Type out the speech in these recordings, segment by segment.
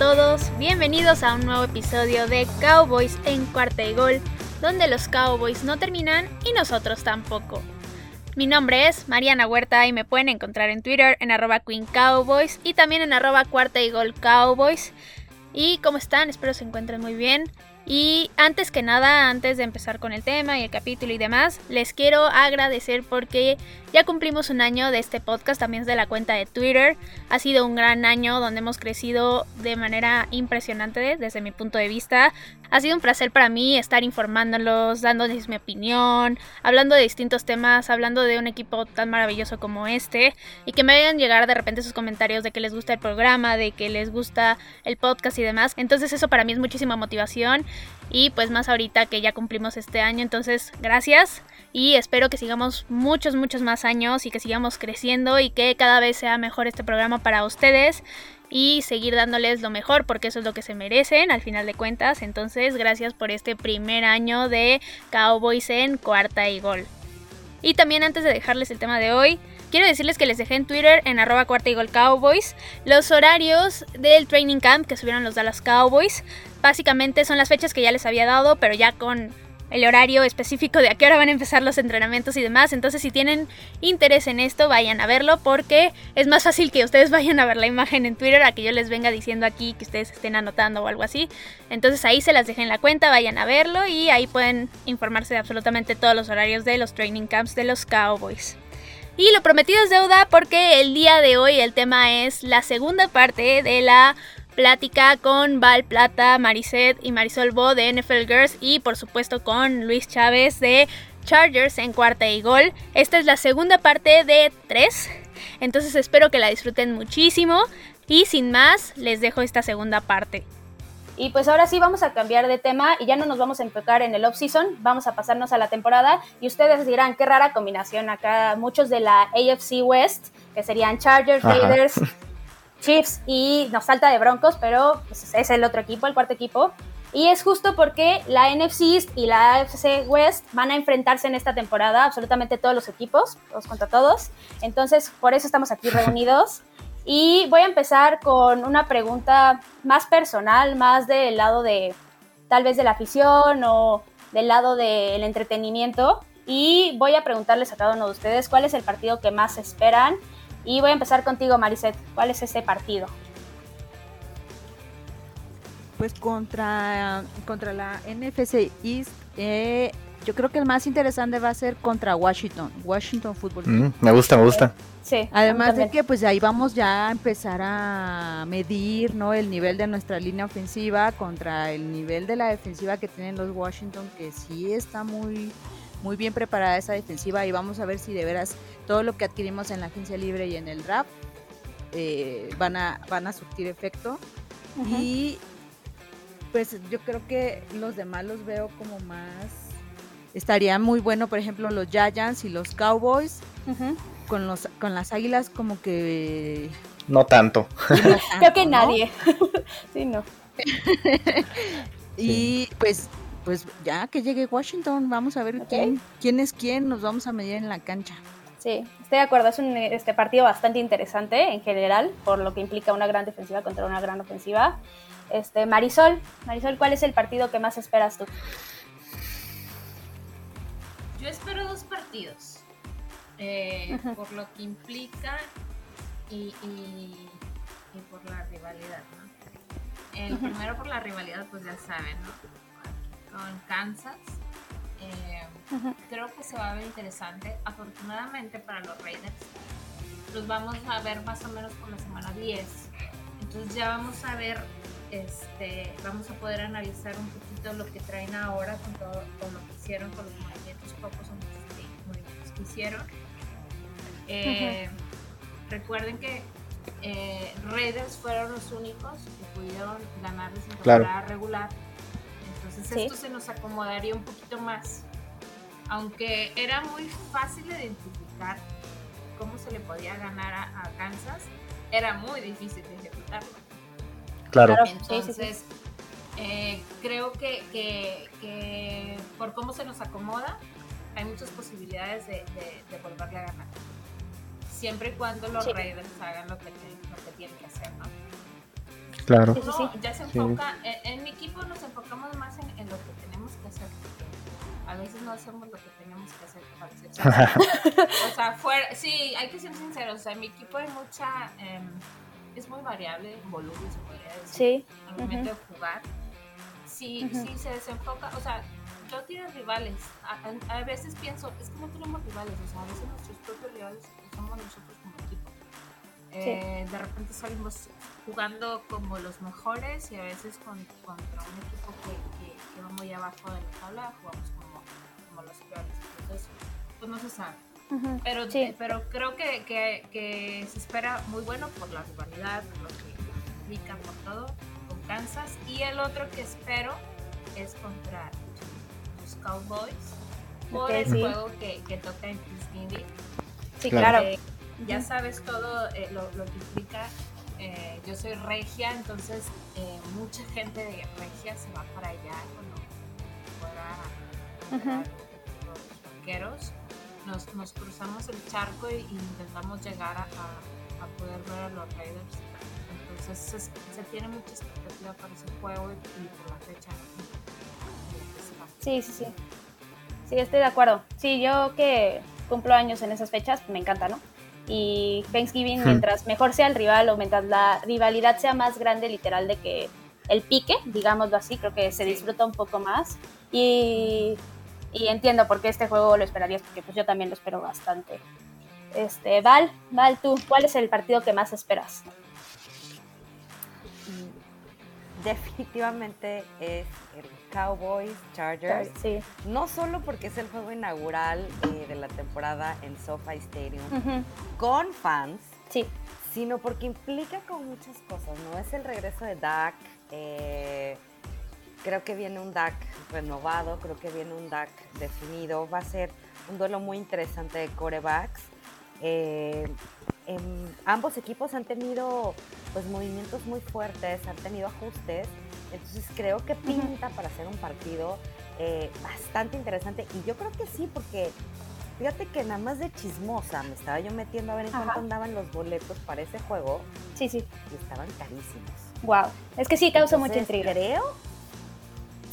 Todos, bienvenidos a un nuevo episodio de Cowboys en cuarta y gol, donde los Cowboys no terminan y nosotros tampoco. Mi nombre es Mariana Huerta y me pueden encontrar en Twitter en arroba Queen Cowboys y también en arroba cuarta y gol Cowboys. ¿Y cómo están? Espero se encuentren muy bien. Y antes que nada, antes de empezar con el tema y el capítulo y demás, les quiero agradecer porque ya cumplimos un año de este podcast, también de la cuenta de Twitter. Ha sido un gran año donde hemos crecido de manera impresionante desde mi punto de vista. Ha sido un placer para mí estar informándolos, dándoles mi opinión, hablando de distintos temas, hablando de un equipo tan maravilloso como este y que me vayan llegar de repente sus comentarios de que les gusta el programa, de que les gusta el podcast y demás. Entonces eso para mí es muchísima motivación y pues más ahorita que ya cumplimos este año. Entonces gracias y espero que sigamos muchos, muchos más años y que sigamos creciendo y que cada vez sea mejor este programa para ustedes y seguir dándoles lo mejor porque eso es lo que se merecen al final de cuentas. Entonces, gracias por este primer año de Cowboys en cuarta y gol. Y también antes de dejarles el tema de hoy, quiero decirles que les dejé en Twitter en arroba cuarta y gol Cowboys los horarios del training camp que subieron los Dallas Cowboys. Básicamente son las fechas que ya les había dado, pero ya con el horario específico de a qué hora van a empezar los entrenamientos y demás. Entonces, si tienen interés en esto, vayan a verlo porque es más fácil que ustedes vayan a ver la imagen en Twitter a que yo les venga diciendo aquí que ustedes estén anotando o algo así. Entonces, ahí se las dejé en la cuenta, vayan a verlo y ahí pueden informarse de absolutamente todos los horarios de los training camps de los Cowboys. Y lo prometido es deuda porque el día de hoy el tema es la segunda parte de la plática con Val Plata, Mariset y Marisol Bo de NFL Girls y por supuesto con Luis Chávez de Chargers en cuarta y gol. Esta es la segunda parte de tres, entonces espero que la disfruten muchísimo. Y sin más les dejo esta segunda parte. Y pues ahora sí vamos a cambiar de tema y ya no nos vamos a enfocar en el off-season, vamos a pasarnos a la temporada. Y ustedes dirán, qué rara combinación acá, muchos de la AFC West, que serían Chargers, Raiders, Chiefs y nos salta de Broncos, pero pues, es el otro equipo, el cuarto equipo. Y es justo porque la NFC East y la AFC West van a enfrentarse en esta temporada, absolutamente todos los equipos, todos contra todos. Entonces, por eso estamos aquí reunidos. Y voy a empezar con una pregunta más personal, más del lado de tal vez de la afición o del lado del entretenimiento. Y voy a preguntarles a cada uno de ustedes cuál es el partido que más esperan y voy a empezar contigo, Mariset. ¿Cuál es ese partido? Pues contra, contra la NFC East, eh, yo creo que el más interesante va a ser contra Washington, Washington Football mm, me gusta, me gusta. Sí. Además de que pues ahí vamos ya a empezar a medir, ¿no? El nivel de nuestra línea ofensiva contra el nivel de la defensiva que tienen los Washington, que sí está muy muy bien preparada esa defensiva y vamos a ver si de veras todo lo que adquirimos en la agencia libre y en el draft eh, van, a, van a surtir efecto. Y pues yo creo que los demás los veo como más... Estaría muy bueno, por ejemplo, los Giants y los Cowboys. con, los, con las Águilas como que... No tanto. creo que nadie. sí, no. y pues pues ya que llegue Washington, vamos a ver quién, quién es quién, nos vamos a medir en la cancha. Sí, estoy de acuerdo, es un este partido bastante interesante en general, por lo que implica una gran defensiva contra una gran ofensiva. Este, Marisol, Marisol, ¿cuál es el partido que más esperas tú? Yo espero dos partidos, eh, por lo que implica y, por la rivalidad, ¿no? El primero por la rivalidad, pues ya saben, ¿no? con Kansas. Eh, creo que se va a ver interesante. Afortunadamente para los Raiders, los vamos a ver más o menos por la semana 10. Entonces ya vamos a ver, este, vamos a poder analizar un poquito lo que traen ahora con todo con lo que hicieron, con los movimientos pocos o movimientos que hicieron. Eh, recuerden que eh, Raiders fueron los únicos que pudieron ganarles en temporada regular esto se nos acomodaría un poquito más. Aunque era muy fácil de identificar cómo se le podía ganar a, Kansas, era muy difícil de ejecutarlo. Claro. Entonces, eh, creo que, por cómo se nos acomoda, hay muchas posibilidades de, volverle a ganar. Siempre y cuando los Raiders hagan lo que, lo que tienen que hacer, ¿no? Claro. Sí, sí, sí. No, ya se enfoca, en, en mi equipo nos hacemos lo que tenemos que hacer para ser. O sea, fuera, sí, hay que ser sinceros. O sea, en mi equipo hay mucha, em, es muy variable, volumen se podría decir. Sí. al momento de jugar. Sí, Ujú. sí se desenfoca, o sea, no tienes rivales. A, a- a veces pienso, es que no tenemos rivales, o sea, a veces nuestros propios rivales somos nosotros como equipo. Eh, De repente salimos jugando como los mejores y a veces con- contra un equipo que, que, que va muy abajo de la tabla jugamos como, como los peores. Entonces, pues no se sabe. Pero, Sí. pero creo que, que, que se espera muy bueno por la rivalidad, por lo que implica, por todo, con Kansas. Y el otro que espero es contra los Cowboys, por el sí. juego que, que toca en Thanksgiving. Sí, Claro. claro. Eh, ya sabes todo eh, lo, lo que implica. Eh, yo soy regia, entonces eh, mucha gente de regia se va para allá cuando fuera los vaqueros. Nos, nos cruzamos el charco y, y intentamos llegar a, a- a poder ver a los Raiders. Entonces se, se tiene mucha expectativa para ese juego y, y por la fecha. Sí, sí, sí. Sí, estoy de acuerdo. Sí, yo que cumplo años en esas fechas, me encanta, ¿no? Y Thanksgiving, Hmm. mientras mejor sea el rival o mientras la rivalidad sea más grande, literal, de que el pique, digámoslo así, creo que se disfruta un poco más. Y, y entiendo por qué este juego lo esperarías, porque pues yo también lo espero bastante. Este, Val, Val, tú, ¿cuál es el partido que más esperas? Mm, Definitivamente es el Cowboys Chargers. Sí. No solo porque es el juego inaugural eh, de la temporada en SoFi Stadium con fans, Sí, sino porque implica con muchas cosas, ¿no? Es el regreso de Dak. eh, creo que viene un Dak renovado, creo que viene un Dak definido. Va a ser un duelo muy interesante de corebacks. Eh, em, ambos equipos han tenido pues movimientos muy fuertes, han tenido ajustes. Entonces creo que pinta para hacer un partido eh, bastante interesante. Y yo creo que sí, porque fíjate que nada más de chismosa me estaba yo metiendo a ver en Ajá. cuánto andaban los boletos para ese juego sí, sí. y estaban carísimos. Wow. Es que sí, causa mucha intriga. Creo.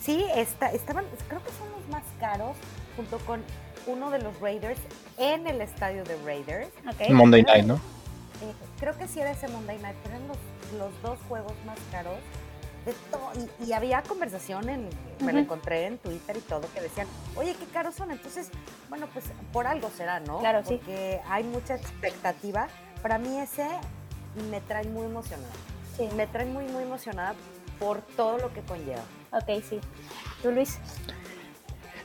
Sí, está, estaban, creo que son los más caros junto con uno de los Raiders en el estadio de Raiders. Ok. Monday Night, ¿no? Eh, creo que sí era ese Monday Night, pero eran los, los dos juegos más caros de todo. Y, y había conversación, en, me lo Ujú. encontré en Twitter y todo, que decían, oye, qué caros son. Entonces, bueno, pues por algo será, ¿no? Claro, sí. Porque hay mucha expectativa. Para mí ese me trae muy emocionada. Sí. Me trae muy, muy emocionada por todo lo que conlleva. Ok, sí. ¿Tú, Luis?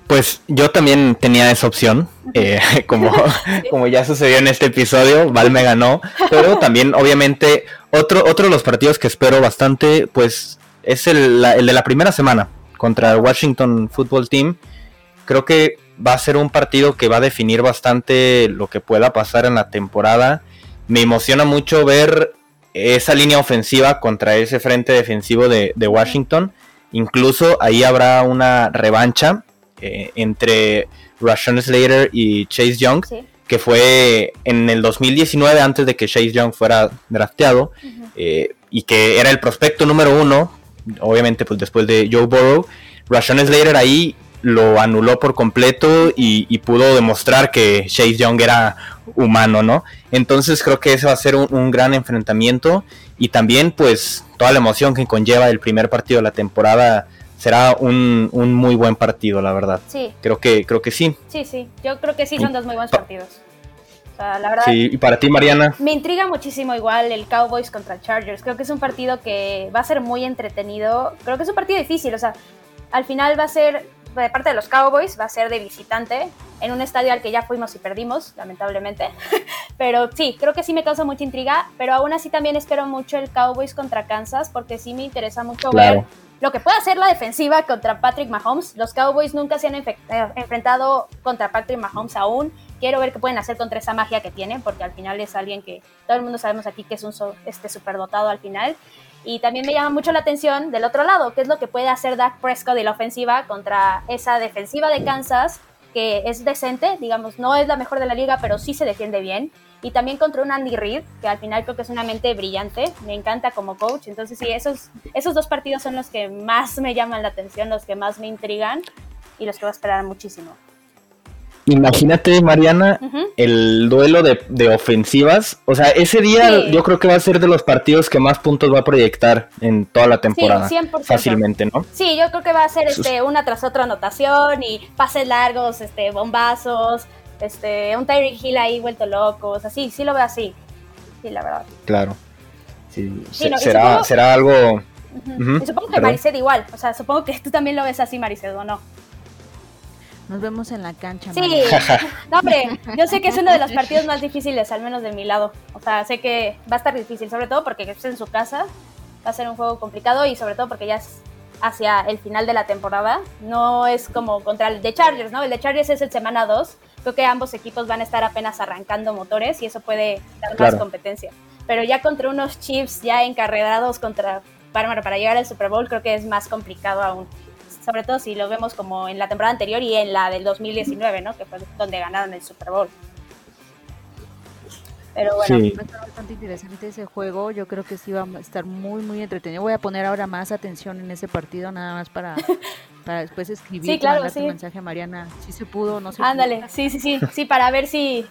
Pues yo también tenía esa opción, eh, como, como ya sucedió en este episodio, Val me ganó, pero también obviamente otro, otro de los partidos que espero bastante, pues es el, la- el de la primera semana contra el Washington Football Team. Creo que va a ser un partido que va a definir bastante lo que pueda pasar en la temporada. Me emociona mucho ver esa línea ofensiva contra ese frente defensivo de, de Washington. Incluso ahí habrá una revancha eh, entre Rashawn Slater y Chase Young, Sí. que fue en el 2019 antes de que Chase Young fuera drafteado eh, y que era el prospecto número uno, obviamente pues después de Joe Burrow, Rashawn Slater ahí lo anuló por completo y, y pudo demostrar que Chase Young era humano, ¿no? Entonces creo que ese va a ser un, un gran enfrentamiento y también pues toda la emoción que conlleva el primer partido de la temporada será un, un muy buen partido, la verdad. Sí, Creo que, creo que sí. sí, sí. Yo creo que sí son dos muy buenos partidos. O sea, la verdad, Sí, y para ti, Mariana. me intriga muchísimo igual el Cowboys contra Chargers. Creo que es un partido que va a ser muy entretenido. Creo que es un partido difícil. O sea, al final va a ser, de parte de los Cowboys, va a ser de visitante en un estadio al que ya fuimos y perdimos, lamentablemente. Pero sí, creo que sí me causa mucha intriga. Pero aún así también espero mucho el Cowboys contra Kansas porque sí me interesa mucho Claro. ver lo que puede hacer la defensiva contra Patrick Mahomes. Los Cowboys nunca se han eh, enfrentado contra Patrick Mahomes aún. Quiero ver qué pueden hacer contra esa magia que tienen, porque al final es alguien que todo el mundo sabemos aquí que es un so- este superdotado al final. Y también me llama mucho la atención del otro lado, qué es lo que puede hacer Dak Prescott de la ofensiva contra esa defensiva de Kansas, que es decente, digamos, no es la mejor de la liga, pero sí se defiende bien. y también contra un Andy Reid, que al final creo que es una mente brillante, me encanta como coach, entonces sí, esos, esos dos partidos son los que más me llaman la atención, los que más me intrigan y los que voy a esperar muchísimo. Imagínate, Mariana, el duelo de, ofensivas. O sea, ese día yo creo que va a ser de los partidos que más puntos va a proyectar en toda la temporada. Sí, 100%. Fácilmente, ¿no? Sí, yo creo que va a ser este, una tras otra anotación y pases largos, este, bombazos, este, un Tyreek Hill ahí vuelto loco. O sea, sí, sí lo veo así. Sí, la verdad. Claro. Sí, será, será algo. y supongo que Maricet igual. O sea, supongo que tú también lo ves así, Maricet, ¿o no? Nos vemos en la cancha. Sí, no, hombre, yo sé que es uno de los partidos más difíciles, al menos de mi lado. O sea, sé que va a estar difícil, sobre todo porque es en su casa, va a ser un juego complicado y sobre todo porque ya es hacia el final de la temporada. No es como contra el de Chargers, ¿no? El de Chargers es el semana 2. Creo que ambos equipos van a estar apenas arrancando motores y eso puede dar más competencia. Pero ya contra unos Chiefs ya encarregados contra para, para llegar al Super Bowl, creo que es más complicado aún sobre todo si lo vemos como en la temporada anterior y en la del 2019, ¿no? Que fue donde ganaron el Super Bowl. Pero bueno, va a estar bastante interesante ese juego. Yo creo que sí va a estar muy, muy entretenido. Voy a poner ahora más atención en ese partido, nada más para, para después escribir sí, claro, sí. mensaje a Mariana. Si se pudo o no se Ándale, sí, sí, sí. Sí, para ver si,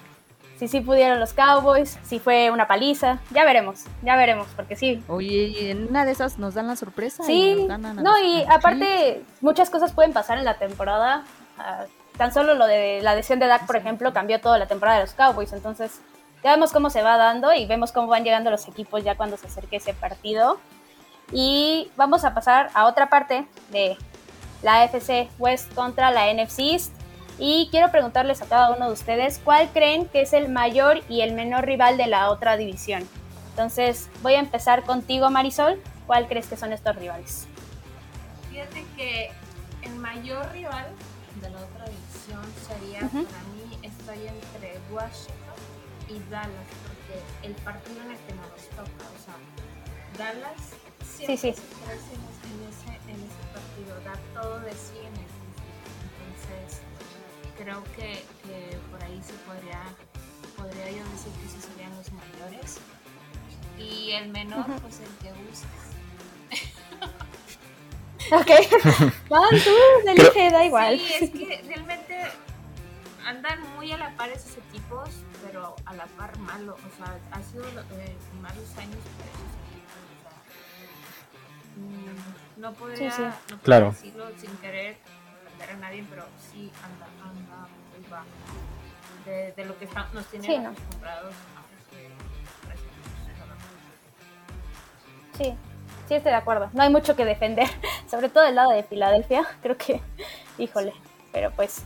si sí pudieron los Cowboys, si fue una paliza, ya veremos, ya veremos, porque sí. Oye, y en una de esas nos dan la sorpresa. Sí, no, y aparte muchas cosas pueden pasar en la temporada. Ah, tan solo lo de la decisión de Dak, por ejemplo, cambió toda la temporada de los Cowboys, entonces ya vemos cómo se va dando y vemos cómo van llegando los equipos ya cuando se acerque ese partido. Y vamos a pasar a otra parte de la FC West contra la NFC East. Y quiero preguntarles a cada uno de ustedes cuál creen que es el mayor y el menor rival de la otra división. Entonces, voy a empezar contigo, Marisol. ¿Cuál crees que son estos rivales? Fíjate que el mayor rival de la otra división sería, para mí, estoy entre Washington y Dallas, porque el partido en el que nos toca, o sea, Dallas siempre sí, sí. En, ese, en ese partido, da todo de sí creo que, por ahí se podría, podría yo decir que esos serían los mayores. Y el menor, pues el que gustes. ok. Van tú, elige, da igual. Sí, es que realmente andan muy a la par esos equipos, pero a la par malo. O sea, ha sido eh, malos años para esos equipos. O sea, mm, no podría, No claro. decirlo sin querer a nadie, pero sí anda, anda muy bajo de, de lo que está, nos tienen sí, no. acostumbrados Sí, sí estoy de acuerdo. No hay mucho que defender, sobre todo del lado de Filadelfia. Creo que, híjole, pero pues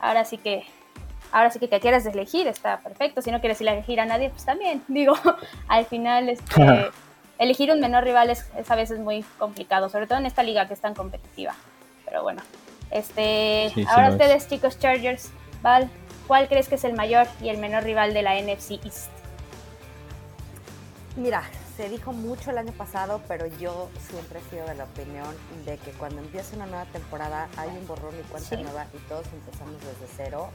ahora sí que ahora sí que que quieras elegir está perfecto. Si no quieres elegir a nadie, pues también. Digo, al final este, elegir un menor rival es, es, a veces muy complicado, sobre todo en esta liga que es tan competitiva. Pero bueno, este, ahora ustedes, chicos Chargers, Val, ¿cuál crees que es el mayor y el menor rival de la NFC East? Mira, se dijo mucho el año pasado, pero yo siempre he sido de la opinión de que cuando empieza una nueva temporada hay un borrón y cuenta nueva y todos empezamos desde cero.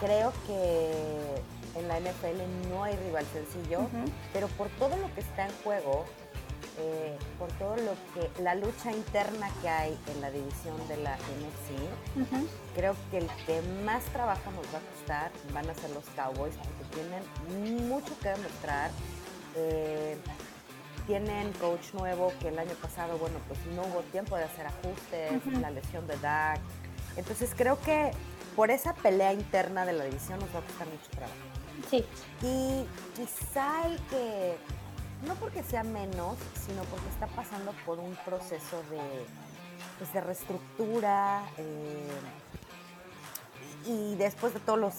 Creo que en la NFL no hay rival sencillo, pero por todo lo que está en juego, eh, por todo lo que la lucha interna que hay en la división de la NFC, creo que el que más trabajo nos va a costar van a ser los Cowboys porque tienen mucho que demostrar. Eh, tienen coach nuevo que el año pasado, bueno, pues no hubo tiempo de hacer ajustes, la lesión de Dak. Entonces creo que por esa pelea interna de la división nos va a costar mucho trabajo. Sí. Y quizá el que no porque sea menos, sino porque está pasando por un proceso de, pues, de reestructura eh, y después de todos los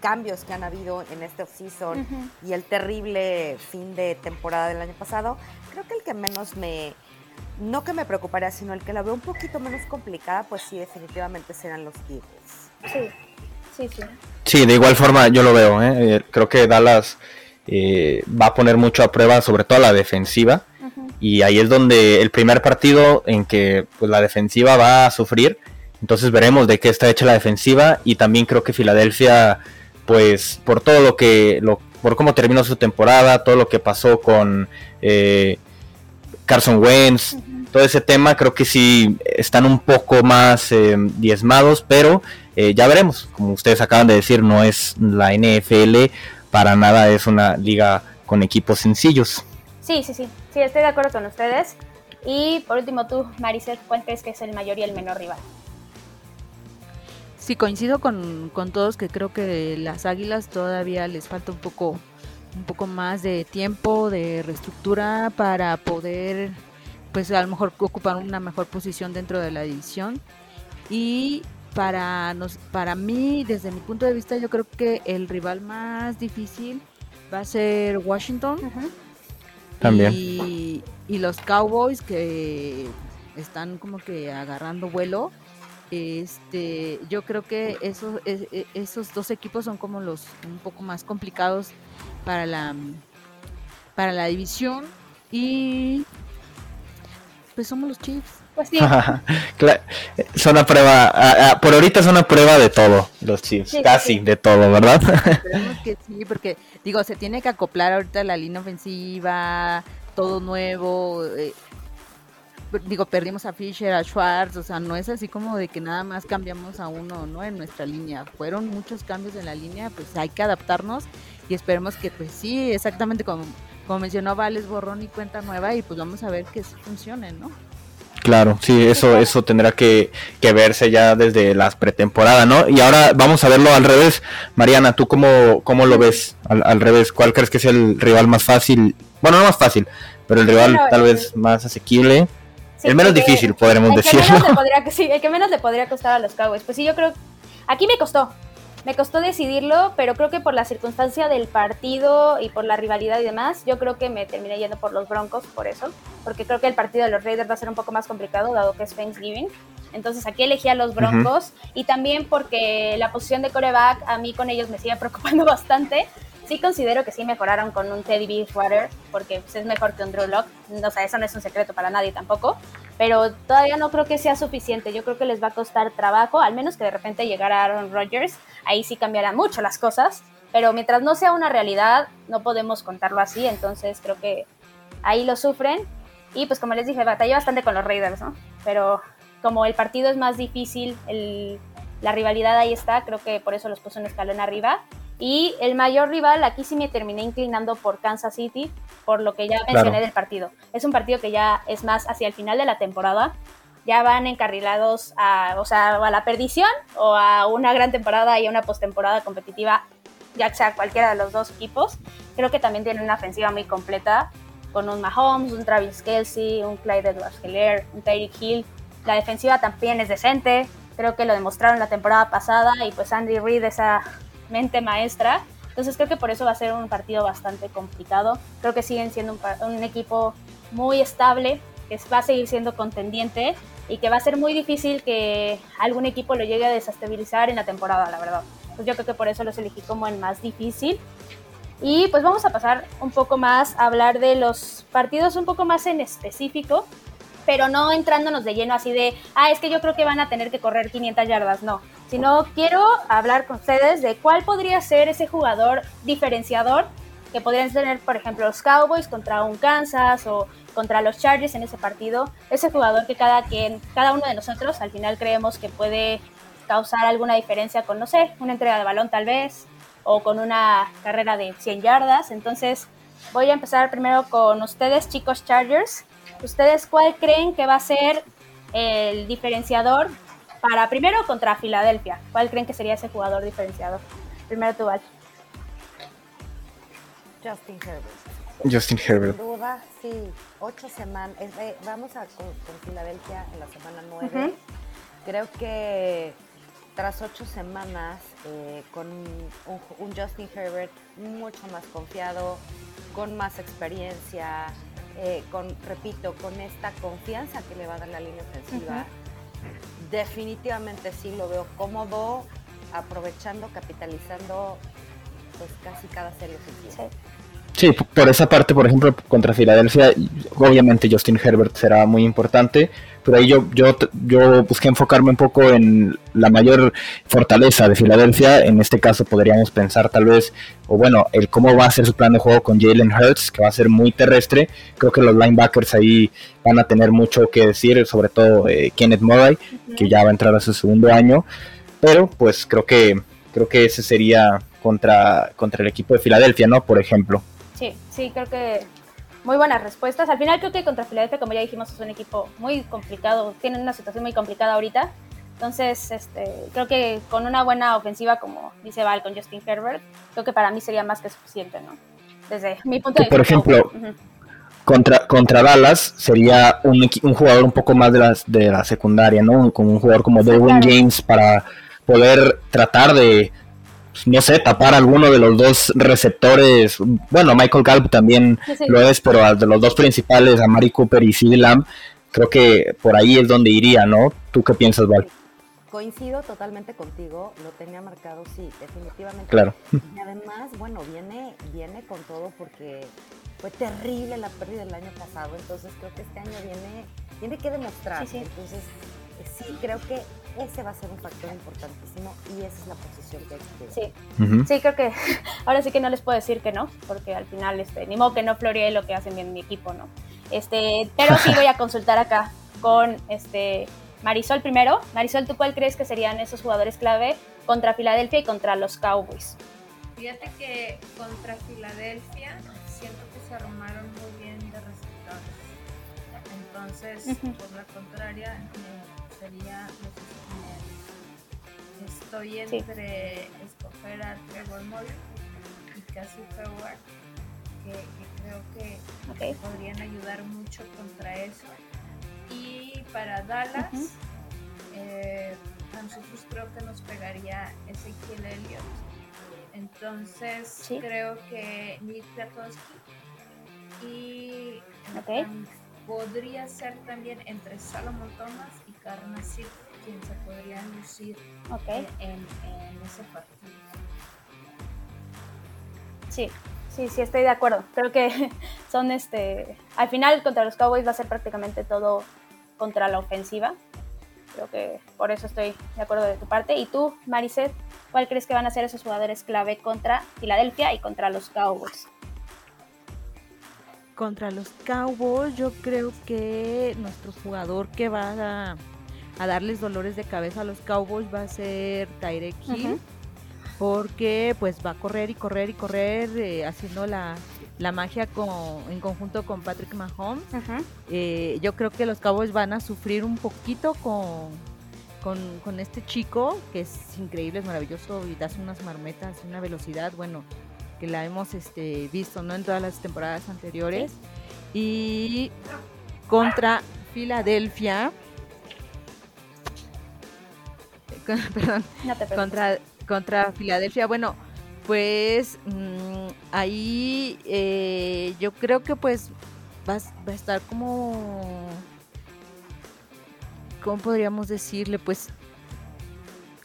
cambios que han habido en este off-season y el terrible fin de temporada del año pasado, creo que el que menos me, no que me preocuparía, sino el que la veo un poquito menos complicada, pues sí, definitivamente serán los Eagles. Sí, sí, sí. Sí, de igual forma yo lo veo, ¿eh? Eh, creo que Dallas eh, va a poner mucho a prueba, sobre todo la defensiva. Y ahí es donde el primer partido en que pues, la defensiva va a sufrir. Entonces veremos de qué está hecha la defensiva. Y también creo que Filadelfia, pues por todo lo que, lo, por cómo terminó su temporada, todo lo que pasó con eh, Carson Wentz, todo ese tema, creo que sí están un poco más eh, diezmados, pero eh, ya veremos. Como ustedes acaban de decir, no es la NFL, para nada es una liga con equipos sencillos. Sí, sí, sí, sí, estoy de acuerdo con ustedes. Y por último tú, Maricel, ¿cuál crees que es el mayor y el menor rival? Sí, coincido con, todos que creo que las Águilas todavía les falta un poco, un poco más de tiempo, de reestructura para poder, pues a lo mejor ocupar una mejor posición dentro de la división. Y para, nos, para mí, desde mi punto de vista, yo creo que el rival más difícil va a ser Washington. También. Y, y los Cowboys que están como que agarrando vuelo este, yo creo que esos, e, esos dos equipos son como los un poco más complicados para la para la división y pues somos los Chiefs. Pues sí. son a prueba, por ahorita son una prueba de todo, los Chiefs, casi de todo, ¿verdad? Esperemos que sí, porque digo, se tiene que acoplar ahorita la línea ofensiva, todo nuevo, eh, digo, perdimos a Fisher, a Schwartz, o sea, no es así como de que nada más cambiamos a uno, ¿no? En nuestra línea. Fueron muchos cambios en la línea, pues hay que adaptarnos y esperemos que, pues sí, exactamente como, como mencionó Vales, borrón y cuenta nueva y pues vamos a ver que sí funcione, ¿no? Claro, sí, eso, eso tendrá que, verse ya desde las pretemporadas, ¿no? Y ahora vamos a verlo al revés. Mariana, ¿tú cómo, cómo lo ves al, al revés? ¿Cuál crees que es el rival más fácil? Bueno, no más fácil, pero el rival tal vez más asequible el menos difícil, podremos decirlo. sí, el que menos le podría costar a los Cowboys. Pues sí, yo creo. Aquí me costó. Me costó decidirlo, pero creo que por la circunstancia del partido y por la rivalidad y demás, yo creo que me terminé yendo por los Broncos por eso. Porque creo que el partido de los Raiders va a ser un poco más complicado, dado que es Thanksgiving. Entonces aquí elegí a los Broncos y también porque la posición de coreback a mí con ellos me sigue preocupando bastante sí considero que sí mejoraron con un Teddy Bridgewater, porque pues, es mejor que un Drew Lock. O sea, eso no es un secreto para nadie tampoco. Pero todavía no creo que sea suficiente. Yo creo que les va a costar trabajo, al menos que de repente llegara Aaron Rodgers. Ahí sí cambiarán mucho las cosas. Pero mientras no sea una realidad, no podemos contarlo así. Entonces creo que ahí lo sufren. Y pues como les dije, batallé bastante con los Raiders, ¿no? Pero como el partido es más difícil, la rivalidad ahí está, creo que por eso los puso un escalón arriba. Y el mayor rival, aquí sí me terminé inclinando por Kansas City, por lo que ya mencioné del partido. Es un partido que ya es más hacia el final de la temporada. Ya van encarrilados a, o sea, a la perdición o a una gran temporada y a una postemporada competitiva, ya sea cualquiera de los dos equipos. Creo que también tienen una ofensiva muy completa, con un Mahomes, un Travis Kelsey, un Clyde Edwards-Helaire, un Tyreek Hill. La defensiva también es decente, creo que lo demostraron la temporada pasada y pues Andy Reid esa mente maestra. Entonces creo que por eso va a ser un partido bastante complicado. Creo que siguen siendo un, equipo muy estable, que va a seguir siendo contendiente y que va a ser muy difícil que algún equipo lo llegue a desestabilizar en la temporada, la verdad. Pues yo creo que por eso los elegí como el más difícil. Y pues vamos a pasar un poco más a hablar de los partidos un poco más en específico, pero no entrándonos de lleno así de, ah, es que yo creo que van a tener que correr 500 yardas, no sino quiero hablar con ustedes de cuál podría ser ese jugador diferenciador que podrían tener, por ejemplo, los Cowboys contra un Kansas o contra los Chargers en ese partido. Ese jugador que cada, quien, cada uno de nosotros al final creemos que puede causar alguna diferencia con, no sé, una entrega de balón tal vez, o con una carrera de 100 yardas. Entonces, voy a empezar primero con ustedes, chicos Chargers. ¿Ustedes cuál creen que va a ser el diferenciador para primero contra Filadelfia. ¿Cuál creen que sería ese jugador diferenciado? Primero tú, Val. Justin Herbert. Justin Herbert. Sin duda, sí. Ocho semanas. vamos a con, Filadelfia en la semana nueve. Creo que tras ocho semanas eh, con un, Justin Herbert mucho más confiado, con más experiencia, eh, con, repito, con esta confianza que le va a dar la línea ofensiva definitivamente sí lo veo cómodo, aprovechando, capitalizando pues casi cada serie ofensiva. Sí, por esa parte, por ejemplo, contra Filadelfia, obviamente Justin Herbert será muy importante, pero ahí yo, yo, yo busqué enfocarme un poco en la mayor fortaleza de Filadelfia. En este caso podríamos pensar tal vez, o bueno, el cómo va a ser su plan de juego con Jalen Hurts, que va a ser muy terrestre. Creo que los linebackers ahí van a tener mucho que decir, sobre todo eh, Kenneth Murray, que ya va a entrar a su segundo año. Pero pues creo que creo que ese sería contra, contra el equipo de Filadelfia, ¿no? Por ejemplo. Sí, sí, creo que muy buenas respuestas. Al final creo que contra Filadelfia, como ya dijimos, es un equipo muy complicado, tienen una situación muy complicada ahorita. Entonces, este, creo que con una buena ofensiva, como dice Val, con Justin Herbert, creo que para mí sería más que suficiente, ¿no? Desde mi punto de vista. Por ejemplo, contra, contra Dallas sería un, un, jugador un poco más de, las, de la secundaria, ¿no? Como un jugador como Derwin James para poder tratar de, no sé, tapar alguno de los dos receptores. Bueno, Michael Gallup también lo es, pero de los dos principales, a Mari Cooper y CeeDee Lamb, creo que por ahí es donde iría, ¿no? ¿Tú qué piensas, Val? Coincido totalmente contigo, lo tenía marcado, sí, definitivamente. Claro. Y además, bueno, viene, viene con todo porque fue terrible la pérdida del año pasado, entonces creo que este año viene, tiene que demostrar. Entonces, sí, creo que ese va a ser un factor importantísimo y esa es la posición que Sí, sí creo que ahora sí que no les puedo decir que no, porque al final, este, ni modo que no floree lo que hacen bien mi equipo, ¿no? Este, pero sí voy a consultar acá con este Marisol primero. Marisol, ¿tú cuál crees que serían esos jugadores clave contra Filadelfia y contra los Cowboys? Fíjate que contra Filadelfia siento que se armaron muy bien de receptores. Entonces, por la contraria, sería Estoy entre escoger a Trevor Morris y Cassie Howard, que, creo que podrían ayudar mucho contra eso. Y para Dallas, eh, a nosotros creo que nos pegaría Ezequiel Elliott. Entonces creo que Nick Piatowski y podría ser también entre Salomon Thomas y Karna quien se podría lucir en, ese partido. Sí, sí, sí, estoy de acuerdo. Creo que son este. Al final, contra los Cowboys va a ser prácticamente todo contra la ofensiva. Creo que por eso estoy de acuerdo de tu parte. ¿Y tú, Maricet, cuál crees que van a ser esos jugadores clave contra Filadelfia y contra los Cowboys? Contra los Cowboys, yo creo que nuestro jugador que va a a darles dolores de cabeza a los Cowboys va a ser Tyrek Hill. Porque pues va a correr y correr y correr eh, haciendo la, magia con, en conjunto con Patrick Mahomes. Eh, yo creo que los Cowboys van a sufrir un poquito con, con, este chico, que es increíble, es maravilloso y da unas marmetas, una velocidad, bueno, que la hemos este, visto ¿no? en todas las temporadas anteriores. Y contra Filadelfia, perdón, contra, contra Filadelfia. Bueno, pues mm, ahí eh, yo creo que pues va, va, a estar como, ¿cómo podríamos decirle? Pues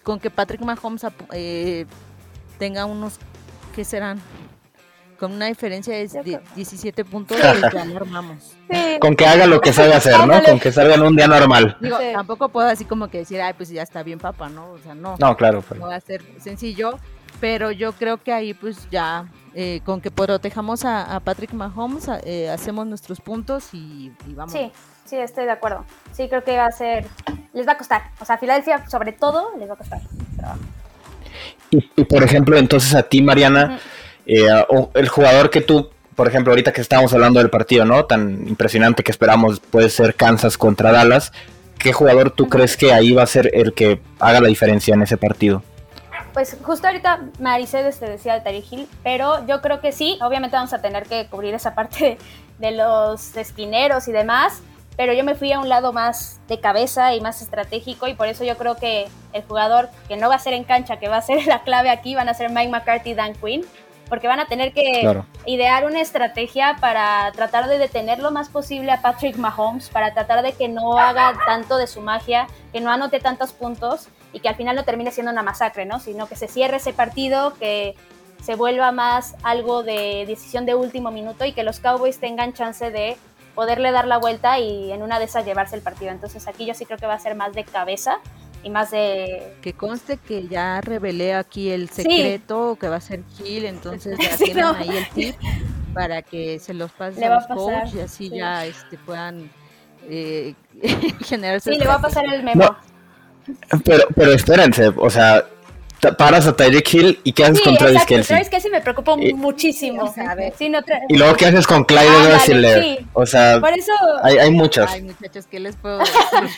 con que Patrick Mahomes eh, tenga unos, ¿qué serán? Con una diferencia de 17 puntos, pues ya armamos. Con que haga lo que sabe hacer, ¿no? Con que salga en un día normal. Digo, tampoco puedo así como que decir, ay, pues ya está bien papá, ¿no? O sea, no. No, claro. No va a ser sencillo, pero yo creo que ahí pues ya, eh, con que protejamos a, Patrick Mahomes, eh, hacemos nuestros puntos y, vamos. Sí, sí, estoy de acuerdo. Sí, creo que va a ser, les va a costar. O sea, Filadelfia sobre todo les va a costar. Y, por ejemplo, entonces a ti, Mariana... Eh, el jugador que tú, por ejemplo, ahorita que estábamos hablando del partido, ¿no? Tan impresionante que esperamos puede ser Kansas contra Dallas. ¿Qué jugador tú crees que ahí va a ser el que haga la diferencia en ese partido? Pues justo ahorita Maricedes te decía de Tariq Hill, pero yo creo que sí, obviamente vamos a tener que cubrir esa parte de los esquineros y demás, pero yo me fui a un lado más de cabeza y más estratégico y por eso yo creo que el jugador que no va a ser en cancha, que va a ser la clave aquí, van a ser Mike McCarthy y Dan Quinn porque van a tener que idear una estrategia para tratar de detener lo más posible a Patrick Mahomes, para tratar de que no haga tanto de su magia, que no anote tantos puntos y que al final no termine siendo una masacre, ¿no? Sino que se cierre ese partido, que se vuelva más algo de decisión de último minuto y que los Cowboys tengan chance de poderle dar la vuelta y en una de esas llevarse el partido. Entonces aquí yo sí creo que va a ser más de cabeza y más de... Que conste que ya revelé aquí el secreto que va a ser Gil, entonces ya tienen ahí el tip para que se los pase a los coach y así ya este, puedan eh, generarse... Sí, le va a pasar el memo. pero, pero espérense, o sea, paras a Tyreek Hill y qué haces sí, con Travis exacto. Kelsey. Travis Kelsey me preocupa muchísimo. Sí, no y luego qué haces con Clyde ah, sí. O sea, por eso... hay, hay muchas. Ay, muchachos, ¿qué les puedo decir?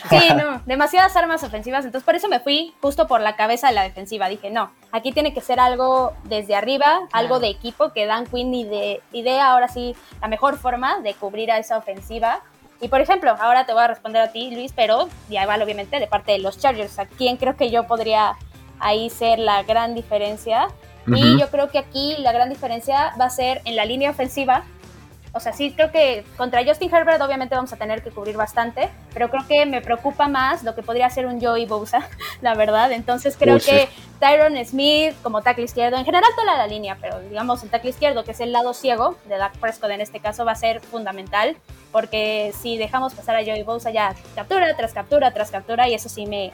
sí, no, demasiadas armas ofensivas. Entonces, por eso me fui justo por la cabeza de la defensiva. Dije, no, aquí tiene que ser algo desde arriba, claro. algo de equipo que Dan Quinn ide idea ahora sí la mejor forma de cubrir a esa ofensiva. Y por ejemplo, ahora te voy a responder a ti, Luis, pero ya igual obviamente de parte de los Chargers. ¿A quién creo que yo podría ahí ser la gran diferencia. Uh -huh. Y yo creo que aquí la gran diferencia va a ser en la línea ofensiva. O sea, sí creo que contra Justin Herbert obviamente vamos a tener que cubrir bastante, pero creo que me preocupa más lo que podría ser un Joey Bosa, la verdad. Entonces creo Uy, que sí. Tyron Smith como tackle izquierdo, en general toda la línea, pero digamos el tackle izquierdo, que es el lado ciego de Dak Prescott en este caso, va a ser fundamental, porque si dejamos pasar a Joey Bosa ya captura tras captura tras captura, y eso sí me,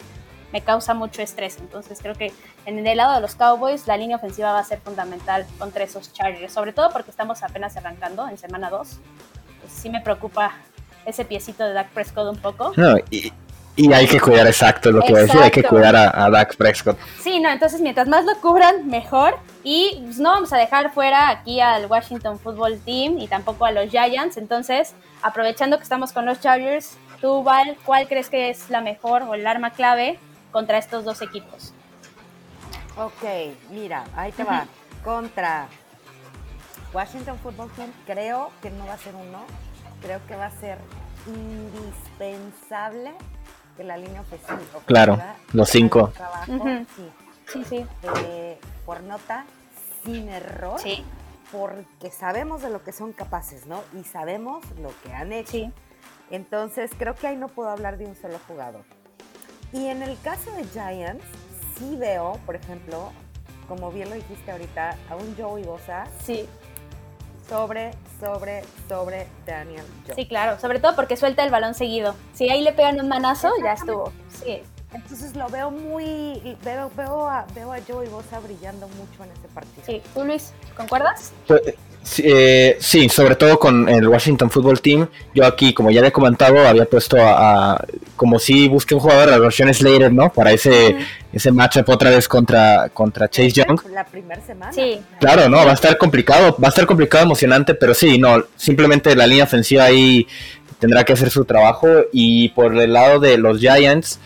me causa mucho estrés. Entonces creo que en el lado de los Cowboys la línea ofensiva va a ser fundamental contra esos Chargers, sobre todo porque estamos apenas arrancando en semana 2. Pues sí me preocupa ese piecito de Dak Prescott un poco. No, y, y hay que cuidar exacto lo que voy a decir, hay que cuidar a, a, Dak Prescott. Sí, no, entonces mientras más lo cubran, mejor. Y pues, no vamos a dejar fuera aquí al Washington Football Team y tampoco a los Giants. Entonces, aprovechando que estamos con los Chargers, tú, Val, ¿cuál crees que es la mejor o el arma clave contra estos dos equipos. Ok, mira, ahí te va. Contra Washington Football Team, creo que no va a ser uno, creo que va a ser indispensable que la línea ofensiva. Claro, los cinco. Trabajo, uh -huh. sí. sí, sí. Eh, por nota, sin error. Sí. Porque sabemos de lo que son capaces, ¿no? Y sabemos lo que han hecho. Sí. Entonces, creo que ahí no puedo hablar de un solo jugador. Y en el caso de Giants, sí veo, por ejemplo, como bien lo dijiste ahorita, a un Joey Bosa. Sí. Sobre, sobre, sobre Daniel Jones. Sí, claro. Sobre todo porque suelta el balón seguido. Si ahí le pegan un manazo, ya estuvo. Sí. Entonces lo veo muy. Veo, veo, a, veo a Joey Bosa brillando mucho en ese partido. Sí. ¿Tú, Luis, concuerdas? Pues, Sí, eh, sí, sobre todo con el Washington Football Team. Yo aquí, como ya había comentado, había puesto a, a como si busqué un jugador, a Roshan Slater, ¿no? Para ese, ese matchup otra vez contra, contra Chase Young. La primera semana. Sí. Claro, no, va a estar complicado, va a estar complicado, emocionante, pero sí, no, simplemente la línea ofensiva ahí tendrá que hacer su trabajo. Y por el lado de los Giants,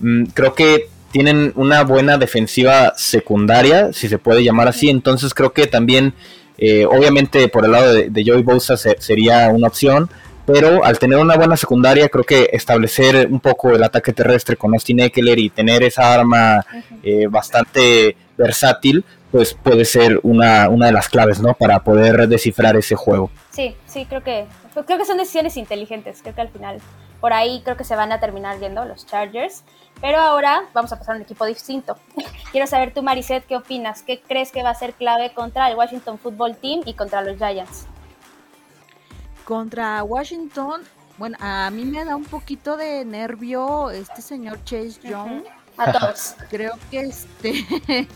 mmm, creo que tienen una buena defensiva secundaria, si se puede llamar así. Entonces creo que también eh, obviamente por el lado de, de Joey Bosa se, sería una opción, pero al tener una buena secundaria creo que establecer un poco el ataque terrestre con Austin Eckler y tener esa arma eh, bastante versátil, pues puede ser una, una de las claves, ¿no? Para poder descifrar ese juego. Sí, sí, creo que creo que son decisiones inteligentes. Creo que al final por ahí creo que se van a terminar viendo los Chargers. Pero ahora vamos a pasar a un equipo distinto. Quiero saber tú, Mariset, ¿qué opinas? ¿Qué crees que va a ser clave contra el Washington Football Team y contra los Giants? Contra Washington, bueno, a mí me da un poquito de nervio este señor Chase Young. Uh -huh. A todos. creo que este,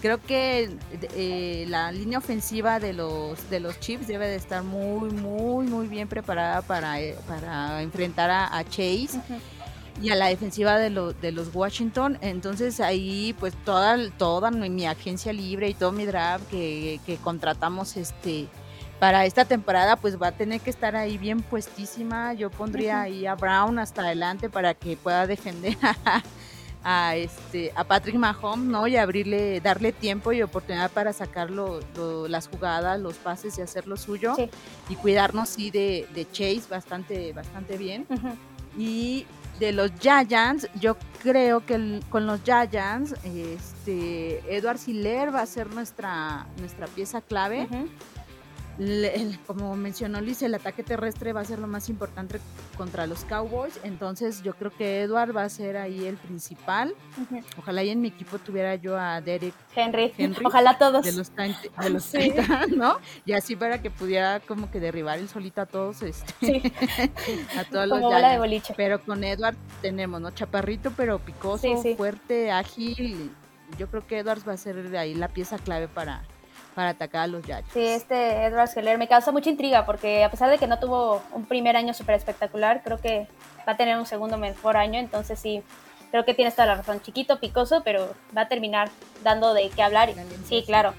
creo que eh, la línea ofensiva de los de los Chiefs debe de estar muy, muy, muy bien preparada para, para enfrentar a, a Chase. Uh -huh y a la defensiva de, lo, de los Washington. Entonces ahí pues toda, toda mi agencia libre y todo mi draft que, que, contratamos este para esta temporada pues va a tener que estar ahí bien puestísima. Yo pondría uh -huh. ahí a Brown hasta adelante para que pueda defender a, a este a Patrick Mahomes, ¿no? Y abrirle, darle tiempo y oportunidad para sacar lo, lo, las jugadas, los pases y hacer lo suyo. Sí. Y cuidarnos sí de, de, Chase bastante, bastante bien. Uh -huh. Y de los Giants, yo creo que con los Giants, este, Edward Siller va a ser nuestra, nuestra pieza clave. Como mencionó Liz, el ataque terrestre va a ser lo más importante contra los Cowboys. Entonces yo creo que Edward va a ser ahí el principal. Ojalá y en mi equipo tuviera yo a Derek Henry. Ojalá todos. De los, de los ¿no? Y así para que pudiera como que derribar el solito a todos, este, a todos los de Pero con Edward tenemos, ¿no? Chaparrito, pero picoso, fuerte, ágil. Yo creo que Edwards va a ser de ahí la pieza clave para, para atacar a los Giants. Sí, este Edward Scheller me causa mucha intriga porque a pesar de que no tuvo un primer año súper espectacular, creo que va a tener un segundo mejor año, entonces sí, creo que tienes toda la razón. Chiquito, picoso, pero va a terminar dando de qué hablar. Sí, claro.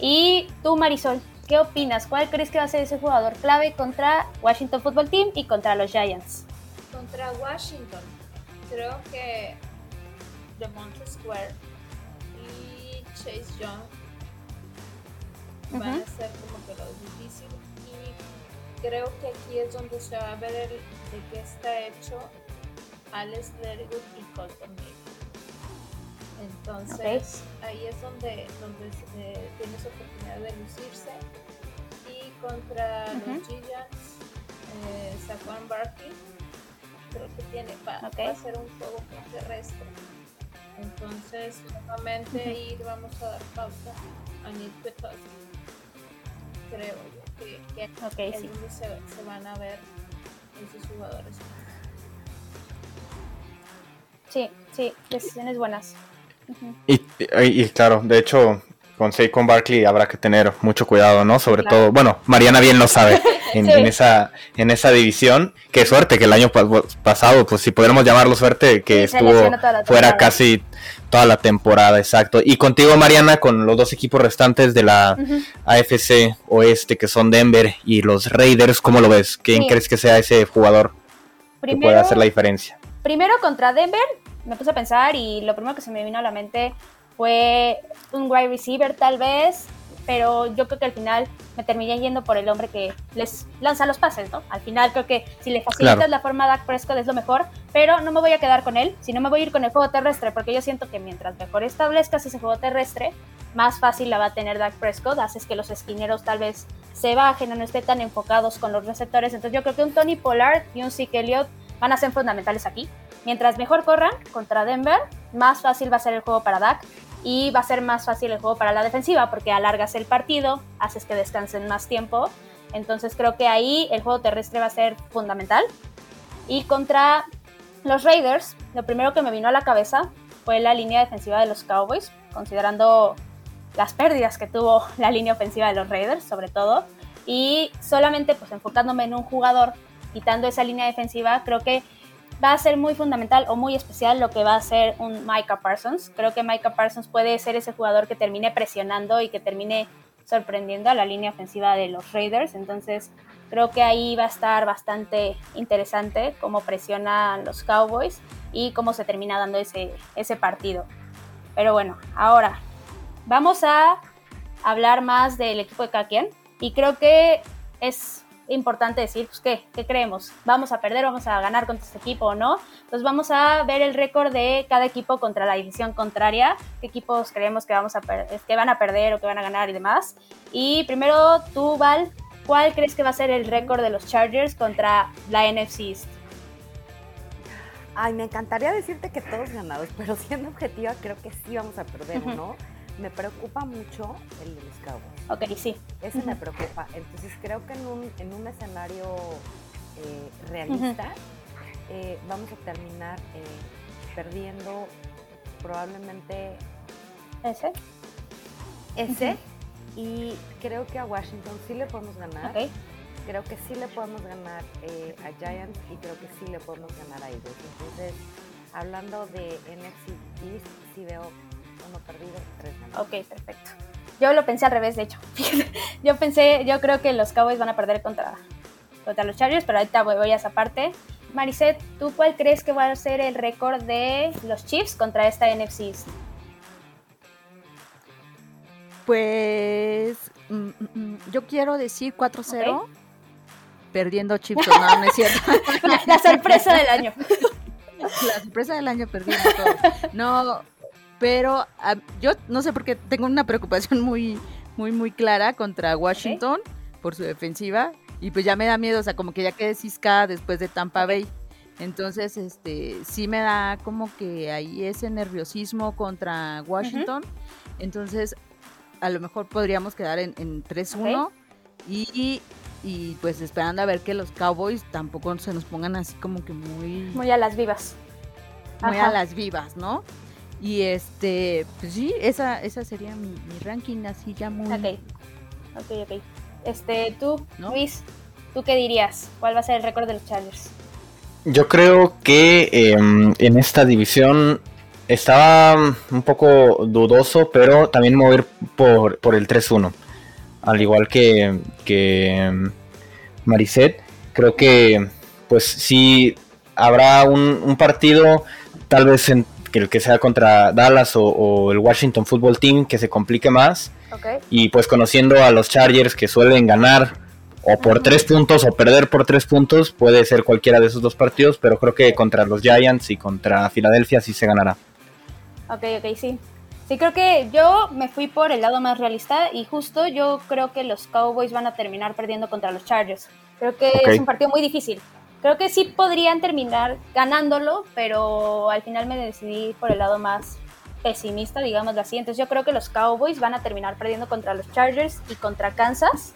Y tú, Marisol, ¿qué opinas? ¿Cuál crees que va a ser ese jugador clave contra Washington Football Team y contra los Giants? Contra Washington, creo que DeMonte Square y Chase Young van a ser como que lo difícil y creo que aquí es donde se va a ver el, de qué está hecho Alex Lerwood y Colton Entonces ahí es donde, donde tiene su oportunidad de lucirse. Y contra los Giants eh, Saquon Barkley creo que tiene va, va, a ser un juego terrestre. Entonces nuevamente ir vamos a dar pausa a Nick creo que, que sí. se, se, van a ver esos jugadores. Sí, sí, decisiones buenas. y, y, claro, de hecho, con Saquon Barkley habrá que tener mucho cuidado, ¿no? Sobre todo, bueno, Mariana bien lo sabe en, esa en esa división. Qué suerte que el año pasado, pues si podemos llamarlo suerte, que estuvo fuera casi toda la temporada, exacto. Y contigo, Mariana, con los dos equipos restantes de la AFC Oeste, que son Denver y los Raiders, ¿cómo lo ves? ¿Quién crees que sea ese jugador que pueda hacer la diferencia? Primero contra Denver, me puse a pensar y lo primero que se me vino a la mente fue un wide receiver tal vez, pero yo creo que al final me terminé yendo por el hombre que les lanza los pases, ¿no? Al final creo que si le facilitas la forma a Dak Prescott es lo mejor, pero no me voy a quedar con él, sino me voy a ir con el juego terrestre, porque yo siento que mientras mejor establezcas ese juego terrestre, más fácil la va a tener Dak Prescott, haces que los esquineros tal vez se bajen o no estén tan enfocados con los receptores, entonces yo creo que un Tony Pollard y un Zeke Elliott van a ser fundamentales aquí. Mientras mejor corran contra Denver, más fácil va a ser el juego para Dak y va a ser más fácil el juego para la defensiva porque alargas el partido, haces que descansen más tiempo. Entonces creo que ahí el juego terrestre va a ser fundamental. Y contra los Raiders, lo primero que me vino a la cabeza fue la línea defensiva de los Cowboys, considerando las pérdidas que tuvo la línea ofensiva de los Raiders, sobre todo. Y solamente pues enfocándome en un jugador, quitando esa línea defensiva, creo que va a ser muy fundamental o muy especial lo que va a ser un Micah Parsons. Creo que Micah Parsons puede ser ese jugador que termine presionando y que termine sorprendiendo a la línea ofensiva de los Raiders. Entonces creo que ahí va a estar bastante interesante cómo presionan los Cowboys y cómo se termina dando ese, ese partido. Pero bueno, ahora vamos a hablar más del equipo de cada Y creo que es importante decir, pues, ¿qué? ¿Qué creemos? ¿Vamos a perder? ¿Vamos a ganar contra este equipo o no? Entonces vamos a ver el récord de cada equipo contra la división contraria, qué equipos creemos que, vamos a que van a perder o que van a ganar y demás. Y primero tú, Val, ¿cuál crees que va a ser el récord de los Chargers contra la NFC East? Ay, me encantaría decirte que todos ganados, pero siendo objetiva creo que sí vamos a perder, ¿no? Me preocupa mucho el de los Cowboys. Ok, sí. Ese me preocupa. Entonces creo que en un, en un escenario eh, realista eh, vamos a terminar eh, perdiendo probablemente ese. Ese. Y creo que a Washington sí le podemos ganar. Okay. Creo que sí le podemos ganar a Giants y creo que sí le podemos ganar a Eagles. Entonces, hablando de NFC East, sí veo uno perdido, tres Ok, perfecto. Yo lo pensé al revés, de hecho. yo pensé, yo creo que los Cowboys van a perder contra, contra los Chargers, pero ahorita voy, a esa parte. Mariset, ¿tú cuál crees que va a ser el récord de los Chiefs contra esta NFC? Pues mm, mm, mm, yo quiero decir 4-0, perdiendo Chiefs, no, no es cierto. la, sorpresa del año. La sorpresa del año perdiendo todo. No, pero ah, yo no sé por qué tengo una preocupación muy, muy, muy clara contra Washington. por su defensiva y pues ya me da miedo, o sea, como que ya quedé ciscada después de Tampa Bay. Entonces, este, sí me da como que ahí ese nerviosismo contra Washington. Entonces, a lo mejor podríamos quedar en, 3-1 y, y, pues esperando a ver que los Cowboys tampoco se nos pongan así como que muy... Muy a las vivas. Muy a las vivas, ¿no? Y este, pues sí, esa, esa sería mi, ranking así ya muy... Ok, ok, ok. Este, tú, Luis, ¿tú qué dirías? ¿Cuál va a ser el récord de los Chargers? Yo creo que em, en esta división estaba un poco dudoso, pero también mover por, por el 3-1. Al igual que, que em, Mariset, creo que pues sí habrá un, un partido tal vez en que el que sea contra Dallas o, el Washington Football Team que se complique más. Y pues conociendo a los Chargers que suelen ganar o por tres puntos o perder por tres puntos, puede ser cualquiera de esos dos partidos, pero creo que contra los Giants y contra Filadelfia sí se ganará. Ok, ok, sí. Sí, creo que yo me fui por el lado más realista y justo yo creo que los Cowboys van a terminar perdiendo contra los Chargers. Creo que es un partido muy difícil. Creo que sí podrían terminar ganándolo, pero al final me decidí por el lado más pesimista, digamos así. Entonces yo creo que los Cowboys van a terminar perdiendo contra los Chargers y contra Kansas.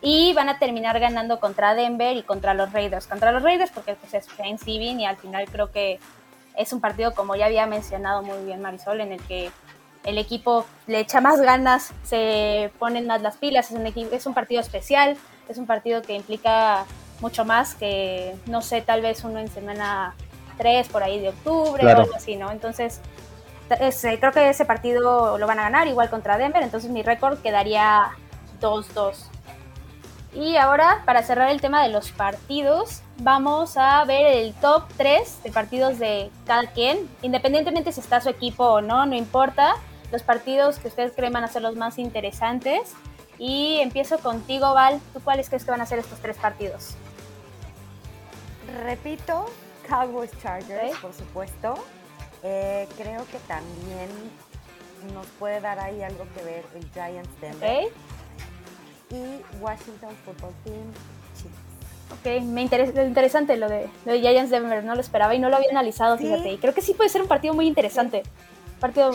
Y van a terminar ganando contra Denver y contra los Raiders. Contra los Raiders porque pues, es Thanksgiving y al final creo que es un partido, como ya había mencionado muy bien Marisol, en el que el equipo le echa más ganas, se ponen más las pilas, es un, es un partido especial, es un partido que implica mucho más que, no sé, tal vez uno en semana 3 por ahí de octubre o algo así, ¿no? Entonces, creo que ese partido lo van a ganar igual contra Denver, entonces mi récord quedaría 2-2. Y ahora, para cerrar el tema de los partidos, vamos a ver el top 3 de partidos de cada quien, independientemente si está su equipo o no, no importa, los partidos que ustedes creen van a ser los más interesantes. Y empiezo contigo, Val. ¿Tú cuáles crees que van a ser estos tres partidos? Repito, Cowboys Chargers, por supuesto. Eh, creo que también nos puede dar ahí algo que ver el Giants Denver. Y Washington Football Team Ok, me interesa, interesante lo de, lo de Giants Denver, no lo esperaba y no lo había analizado, fíjate. Y creo que sí puede ser un partido muy interesante. Partido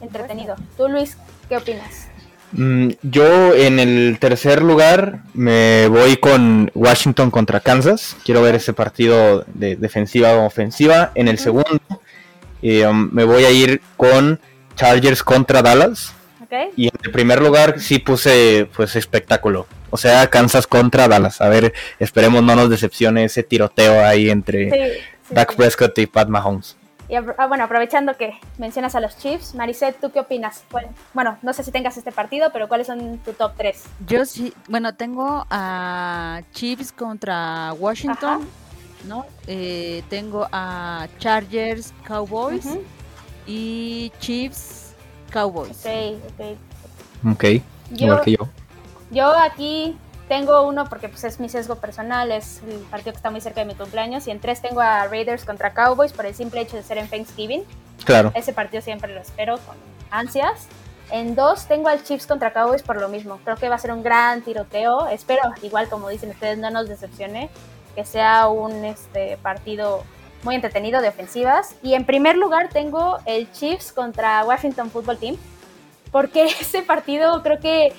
entretenido. Tú, Luis, ¿qué opinas? Mm, yo en el tercer lugar me voy con Washington contra Kansas. Quiero ver ese partido de defensiva o ofensiva. En el segundo eh, um, me voy a ir con Chargers contra Dallas. Y en el primer lugar sí puse pues espectáculo. O sea, Kansas contra Dallas. A ver, esperemos no nos decepcione ese tiroteo ahí entre Dak Prescott y Pat Mahomes. Y ah, bueno, aprovechando que mencionas a los Chiefs, Mariset, ¿tú qué opinas? Bueno, no sé si tengas este partido, pero ¿cuáles son tu top 3? Yo sí, bueno, tengo a Chiefs contra Washington, ¿no? Eh, tengo a Chargers Cowboys y Chiefs Cowboys. Ok, ok. Ok, igual que yo. Yo aquí tengo uno porque pues, es mi sesgo personal, es el partido que está muy cerca de mi cumpleaños. Y en tres tengo a Raiders contra Cowboys por el simple hecho de ser en Thanksgiving. Claro. Ese partido siempre lo espero con ansias. En dos tengo al Chiefs contra Cowboys por lo mismo. Creo que va a ser un gran tiroteo. Espero, igual como dicen ustedes, no nos decepcione. Que sea un este, partido muy entretenido de ofensivas. Y en primer lugar tengo el Chiefs contra Washington Football Team. Porque ese partido creo que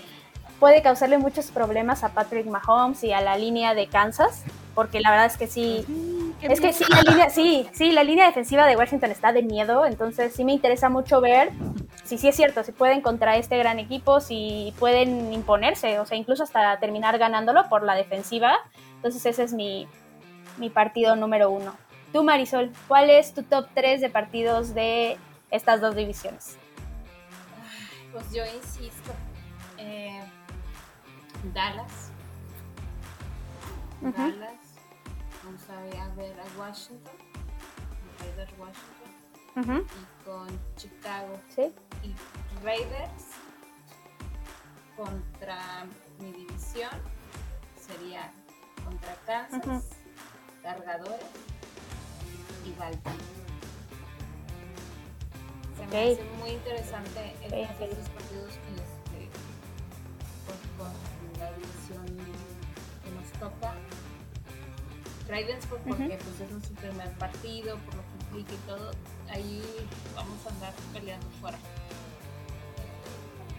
puede causarle muchos problemas a Patrick Mahomes y a la línea de Kansas, porque la verdad es que sí, es que sí, la línea, sí, sí, la línea defensiva de Washington está de miedo, entonces sí me interesa mucho ver si sí es cierto, si pueden contra este gran equipo, si pueden imponerse, o sea, incluso hasta terminar ganándolo por la defensiva. Entonces ese es mi, mi partido número uno. Tú, Marisol, ¿cuál es tu top 3 de partidos de estas dos divisiones? Pues yo insisto, eh, Dallas. Dallas. Vamos a ver a Washington. Raiders Washington. Y con Chicago. ¿Sí? Y Raiders contra mi división sería contra Kansas, Cargadores y Baltimore. Se me hace muy interesante el okay. estos partidos este, con, con la toca Ravensburg porque pues es nuestro primer partido, por lo que implica y todo, ahí vamos a andar peleando fuera.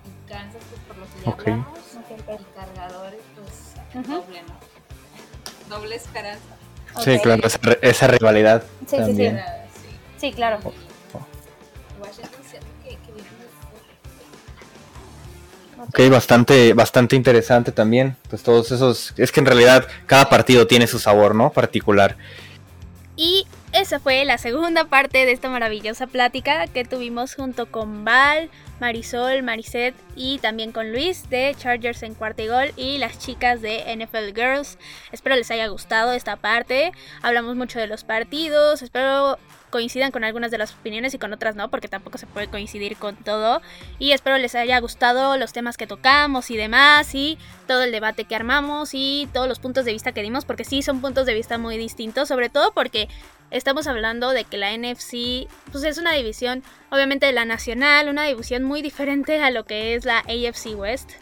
Y Kansas pues por lo que ya hablamos, y cargadores pues doble, ¿no? Doble esperanza. Sí, claro, esa, rivalidad. Sí, también. sí, sí. Sí, claro. Ok, bastante, bastante interesante también. Pues todos esos. Es que en realidad cada partido tiene su sabor, ¿no? Particular. Y esa fue la segunda parte de esta maravillosa plática que tuvimos junto con Val, Marisol, Mariset y también con Luis de Chargers en cuarta y gol y las chicas de NFL Girls. Espero les haya gustado esta parte. Hablamos mucho de los partidos. Espero coincidan con algunas de las opiniones y con otras no, porque tampoco se puede coincidir con todo. Y espero les haya gustado los temas que tocamos y demás, y todo el debate que armamos y todos los puntos de vista que dimos, porque sí son puntos de vista muy distintos, sobre todo porque estamos hablando de que la NFC pues es una división, obviamente de la nacional, una división muy diferente a lo que es la AFC West.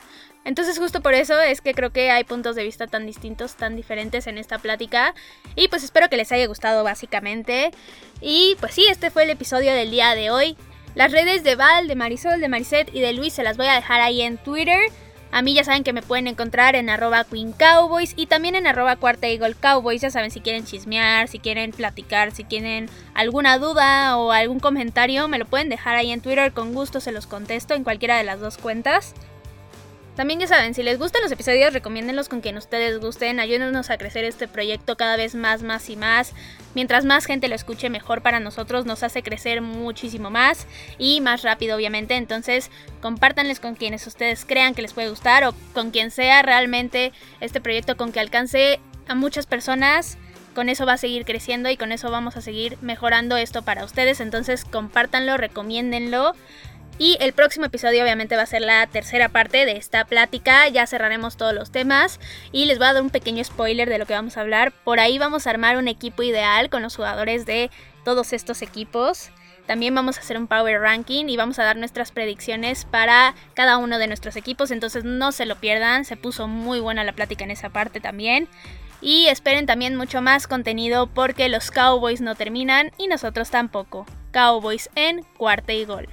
Entonces justo por eso es que creo que hay puntos de vista tan distintos, tan diferentes en esta plática. Y pues espero que les haya gustado básicamente. Y pues sí, este fue el episodio del día de hoy. Las redes de Val, de Marisol, de Mariset y de Luis se las voy a dejar ahí en Twitter. A mí ya saben que me pueden encontrar en arroba Queen Cowboys y también en arroba Cuarta Eagle Cowboys. Ya saben si quieren chismear, si quieren platicar, si tienen alguna duda o algún comentario, me lo pueden dejar ahí en Twitter. Con gusto se los contesto en cualquiera de las dos cuentas. También ya saben, si les gustan los episodios, recomiéndenlos con quien ustedes gusten, ayúdenos a crecer este proyecto cada vez más, más y más. Mientras más gente lo escuche, mejor para nosotros, nos hace crecer muchísimo más y más rápido, obviamente. Entonces, compártanles con quienes ustedes crean que les puede gustar o con quien sea realmente este proyecto con que alcance a muchas personas con eso va a seguir creciendo y con eso vamos a seguir mejorando esto para ustedes. Entonces compártanlo, recomiéndenlo. Y el próximo episodio obviamente va a ser la tercera parte de esta plática. Ya cerraremos todos los temas y les voy a dar un pequeño spoiler de lo que vamos a hablar. Por ahí vamos a armar un equipo ideal con los jugadores de todos estos equipos. También vamos a hacer un power ranking y vamos a dar nuestras predicciones para cada uno de nuestros equipos. Entonces no se lo pierdan. Se puso muy buena la plática en esa parte también. Y esperen también mucho más contenido porque los Cowboys no terminan y nosotros tampoco. Cowboys en cuarta y gol.